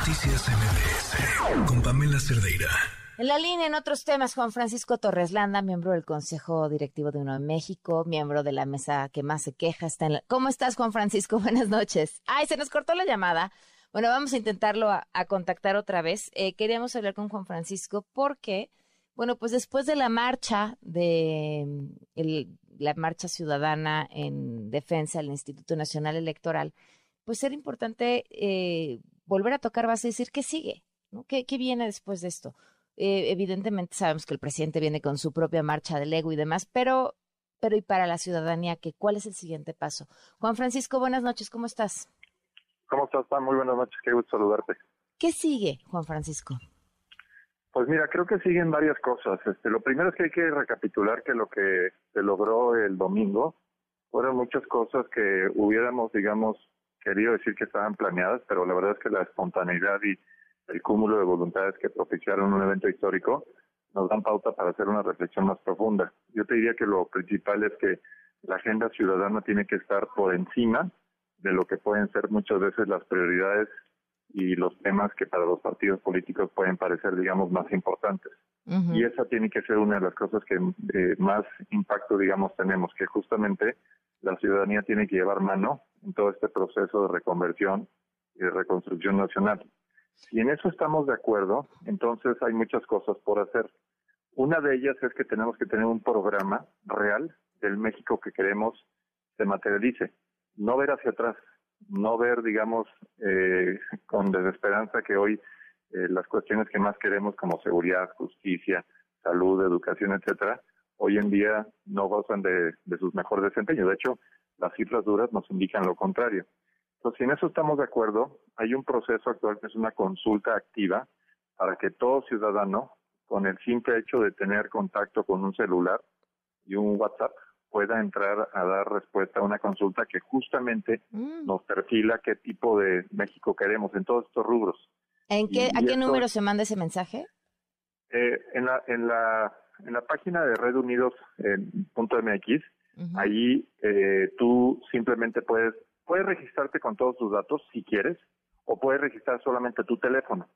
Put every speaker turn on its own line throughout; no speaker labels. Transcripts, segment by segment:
Noticias MBS con Pamela Cerdeira.
En la línea, en otros temas, Juan Francisco Torres Landa, miembro del Consejo Directivo de Uno de México, miembro de la mesa que más se queja. Está en ¿Cómo estás, Juan Francisco? Buenas noches. Ay, se nos cortó la llamada. Bueno, vamos a intentarlo a, contactar otra vez. Eh, queríamos hablar con Juan Francisco porque, bueno, pues después de la marcha de la marcha ciudadana en defensa del Instituto Nacional Electoral, pues era importante eh, volver a tocar base y decir qué sigue, ¿no? ¿Qué, viene después de esto? Eh, evidentemente sabemos que el presidente viene con su propia marcha del ego y demás, pero, pero y para la ciudadanía, ¿qué, ¿cuál es el siguiente paso? Juan Francisco, buenas noches, ¿cómo estás?
¿Cómo estás, Muy buenas noches, qué gusto saludarte.
¿Qué sigue, Juan Francisco?
Pues mira, creo que siguen varias cosas. Este, lo primero es que hay que recapitular que lo que se logró el domingo fueron muchas cosas que hubiéramos, digamos, querido decir que estaban planeadas, pero la verdad es que la espontaneidad y el cúmulo de voluntades que propiciaron un evento histórico nos dan pauta para hacer una reflexión más profunda. Yo te diría que lo principal es que la agenda ciudadana tiene que estar por encima de lo que pueden ser muchas veces las prioridades y los temas que para los partidos políticos pueden parecer, digamos, más importantes. Y esa tiene que ser una de las cosas que eh, más impacto, digamos, tenemos, que justamente la ciudadanía tiene que llevar mano en todo este proceso de reconversión y de reconstrucción nacional. Si en eso estamos de acuerdo, entonces hay muchas cosas por hacer. Una de ellas es que tenemos que tener un programa real del México que queremos se materialice. No ver hacia atrás, no ver, digamos, eh, con desesperanza que hoy eh, las cuestiones que más queremos como seguridad, justicia, salud, educación, etcétera, hoy en día no gozan de, de sus mejores desempeños. De hecho, las cifras duras nos indican lo contrario. Entonces, si en eso estamos de acuerdo, hay un proceso actual que es una consulta activa para que todo ciudadano, con el simple hecho de tener contacto con un celular y un WhatsApp, pueda entrar a dar respuesta a una consulta que justamente mm. nos perfila qué tipo de México queremos en todos estos rubros.
¿En qué, ¿A qué número se manda ese mensaje?
Eh, en, la, en, la, en la página de Red Unidos, MX, Allí eh, tú simplemente puedes, puedes registrarte con todos tus datos si quieres, o puedes registrar solamente tu teléfono.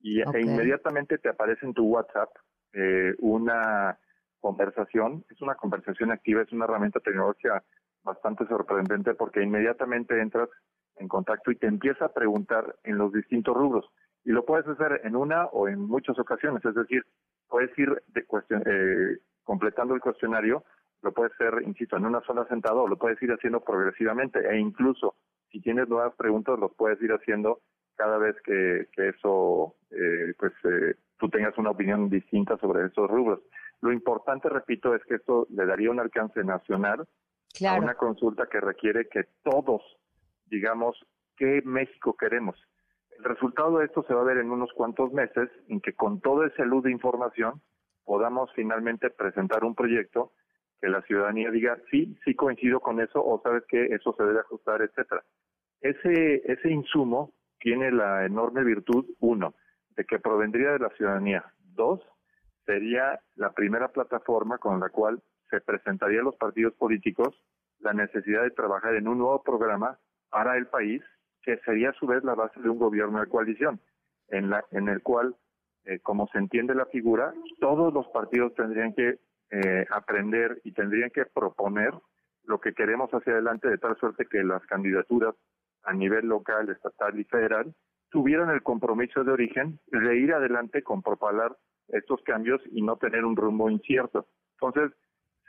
Y e inmediatamente te aparece en tu WhatsApp eh, una conversación, es una conversación activa, es una herramienta tecnológica bastante sorprendente porque inmediatamente entras en contacto y te empieza a preguntar en los distintos rubros. Y lo puedes hacer en una o en muchas ocasiones, es decir, puedes ir de eh, completando el cuestionario lo puedes hacer, insisto, en una sola sentada o lo puedes ir haciendo progresivamente e incluso si tienes nuevas preguntas los puedes ir haciendo cada vez que, eso, eh, pues eh, tú tengas una opinión distinta sobre esos rubros. Lo importante, repito, es que esto le daría un alcance nacional a una consulta que requiere que todos digamos qué México queremos. El resultado de esto se va a ver en unos cuantos meses en que con todo ese luz de información podamos finalmente presentar un proyecto que la ciudadanía diga, sí, sí coincido con eso, o sabes que eso se debe ajustar, etcétera. Ese, ese insumo tiene la enorme virtud, uno, de que provendría de la ciudadanía. Dos, sería la primera plataforma con la cual se presentaría a los partidos políticos la necesidad de trabajar en un nuevo programa para el país, que sería a su vez la base de un gobierno de coalición, en, la, en el cual, eh, como se entiende la figura, todos los partidos tendrían que eh, aprender y tendrían que proponer lo que queremos hacia adelante de tal suerte que las candidaturas a nivel local, estatal y federal tuvieran el compromiso de origen de ir adelante con propalar estos cambios y no tener un rumbo incierto. Entonces,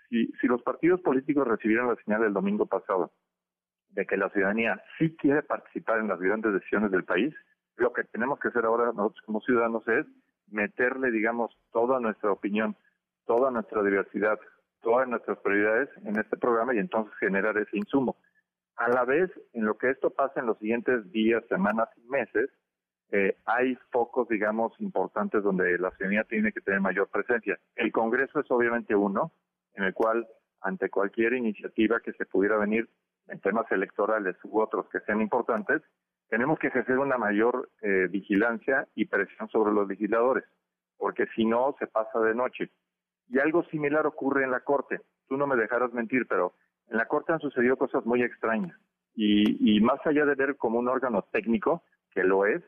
si, si los partidos políticos recibieran la señal del domingo pasado de que la ciudadanía sí quiere participar en las grandes decisiones del país, lo que tenemos que hacer ahora nosotros como ciudadanos es meterle, digamos, toda nuestra opinión toda nuestra diversidad, todas nuestras prioridades en este programa y entonces generar ese insumo. A la vez, en lo que esto pasa en los siguientes días, semanas y meses, eh, hay focos, digamos, importantes donde la ciudadanía tiene que tener mayor presencia. El Congreso es obviamente uno, en el cual, ante cualquier iniciativa que se pudiera venir en temas electorales u otros que sean importantes, tenemos que ejercer una mayor eh, vigilancia y presión sobre los legisladores, porque si no, se pasa de noche. Y algo similar ocurre en la Corte. Tú no me dejarás mentir, pero en la Corte han sucedido cosas muy extrañas. Y, más allá de ver como un órgano técnico, que lo es,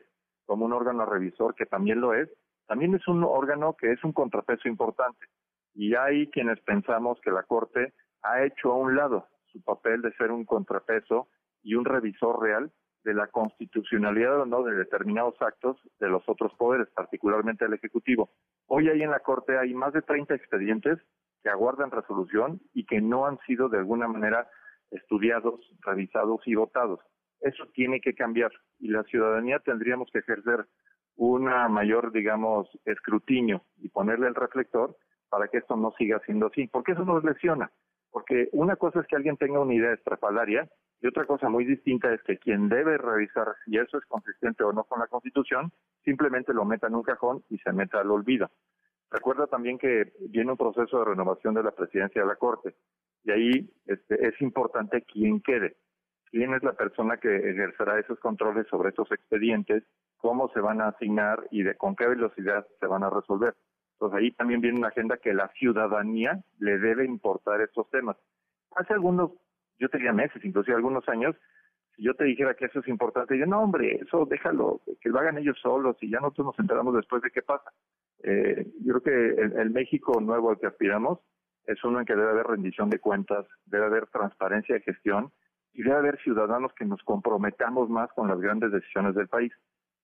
como un órgano revisor, que también lo es, también es un órgano que es un contrapeso importante. Y hay quienes pensamos que la Corte ha hecho a un lado su papel de ser un contrapeso y un revisor real de la constitucionalidad o no de determinados actos de los otros poderes, particularmente el Ejecutivo. Hoy ahí en la Corte hay más de 30 expedientes que aguardan resolución y que no han sido de alguna manera estudiados, revisados y votados. Eso tiene que cambiar y la ciudadanía tendríamos que ejercer una mayor, digamos, escrutinio y ponerle el reflector para que esto no siga siendo así, porque eso nos lesiona. Porque una cosa es que alguien tenga una idea estrafalaria y otra cosa muy distinta es que quien debe revisar si eso es consistente o no con la Constitución, simplemente lo meta en un cajón y se meta al olvido. Recuerda también que viene un proceso de renovación de la presidencia de la Corte y ahí este, es importante quién quede, quién es la persona que ejercerá esos controles sobre esos expedientes, cómo se van a asignar y de con qué velocidad se van a resolver. Entonces ahí también viene una agenda que la ciudadanía le debe importar estos temas. Hace algunos, yo tenía meses, inclusive algunos años, si yo te dijera que eso es importante, yo no, hombre, eso déjalo, que lo hagan ellos solos y ya nosotros nos enteramos después de qué pasa. Eh, yo creo que el, el, México nuevo al que aspiramos es uno en que debe haber rendición de cuentas, debe haber transparencia de gestión y debe haber ciudadanos que nos comprometamos más con las grandes decisiones del país.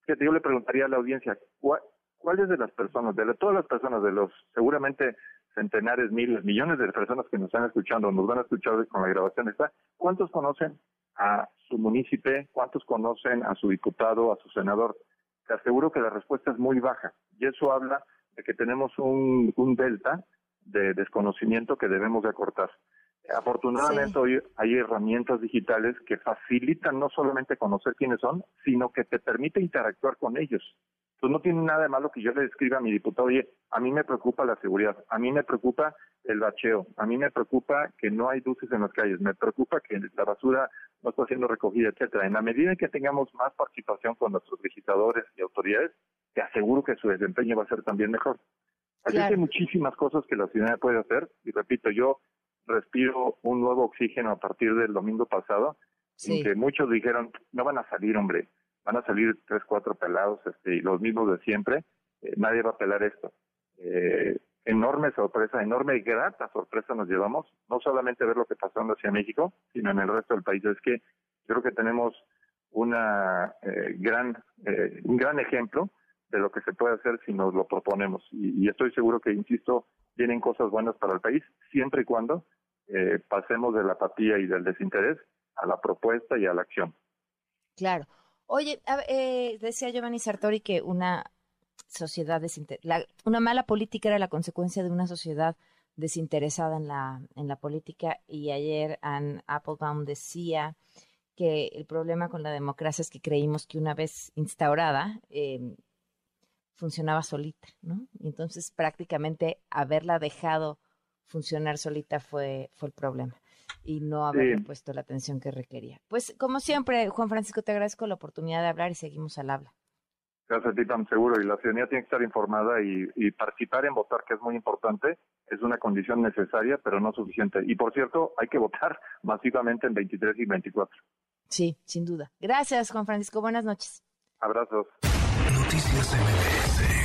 Fíjate, yo le preguntaría a la audiencia, ¿cuál, ¿cuáles de las personas, de todas las personas, de los seguramente centenares, miles, millones de personas que nos están escuchando, nos van a escuchar con la grabación está, ¿cuántos conocen a su municipio? ¿Cuántos conocen a su diputado, a su senador? Te aseguro que la respuesta es muy baja y eso habla de que tenemos un, un delta de desconocimiento que debemos de acortar. Afortunadamente hoy hay herramientas digitales que facilitan no solamente conocer quiénes son, sino que te permite interactuar con ellos. Entonces no tiene nada de malo que yo le escriba a mi diputado, oye, a mí me preocupa la seguridad, a mí me preocupa el bacheo, a mí me preocupa que no hay luces en las calles, me preocupa que la basura no está siendo recogida, etcétera. En la medida en que tengamos más participación con nuestros legisladores y autoridades, te aseguro que su desempeño va a ser también mejor. Así hay muchísimas cosas que la ciudadanía puede hacer, y repito, yo respiro un nuevo oxígeno a partir del domingo pasado, en que muchos dijeron, no van a salir, hombre, van a salir tres, cuatro pelados, este, los mismos de siempre, eh, nadie va a pelar esto. Eh, enorme sorpresa, enorme y grata sorpresa nos llevamos, no solamente ver lo que pasó en hacia México, sino en el resto del país. Es que creo que tenemos una eh, gran, un gran ejemplo de lo que se puede hacer si nos lo proponemos. Y, y, estoy seguro que, insisto, vienen cosas buenas para el país, siempre y cuando pasemos de la apatía y del desinterés a la propuesta y a la acción.
Claro. Oye, eh, decía Giovanni Sartori que una sociedad desinteresada, una mala política era la consecuencia de una sociedad desinteresada en la, en la política y ayer Ann Applebaum decía que el problema con la democracia es que creímos que una vez instaurada em, funcionaba solita, ¿no? Y entonces prácticamente haberla dejado funcionar solita fue, fue el problema y no haber puesto la atención que requería. Pues como siempre, Juan Francisco, te agradezco la oportunidad de hablar y seguimos al habla.
Gracias a ti, tan seguro. Y la ciudadanía tiene que estar informada y, y, participar en votar, que es muy importante. Es una condición necesaria, pero no suficiente. Y por cierto, hay que votar masivamente en 23 y 24.
Sí, sin duda. Gracias, Juan Francisco. Buenas noches.
Abrazos.
Noticias MBS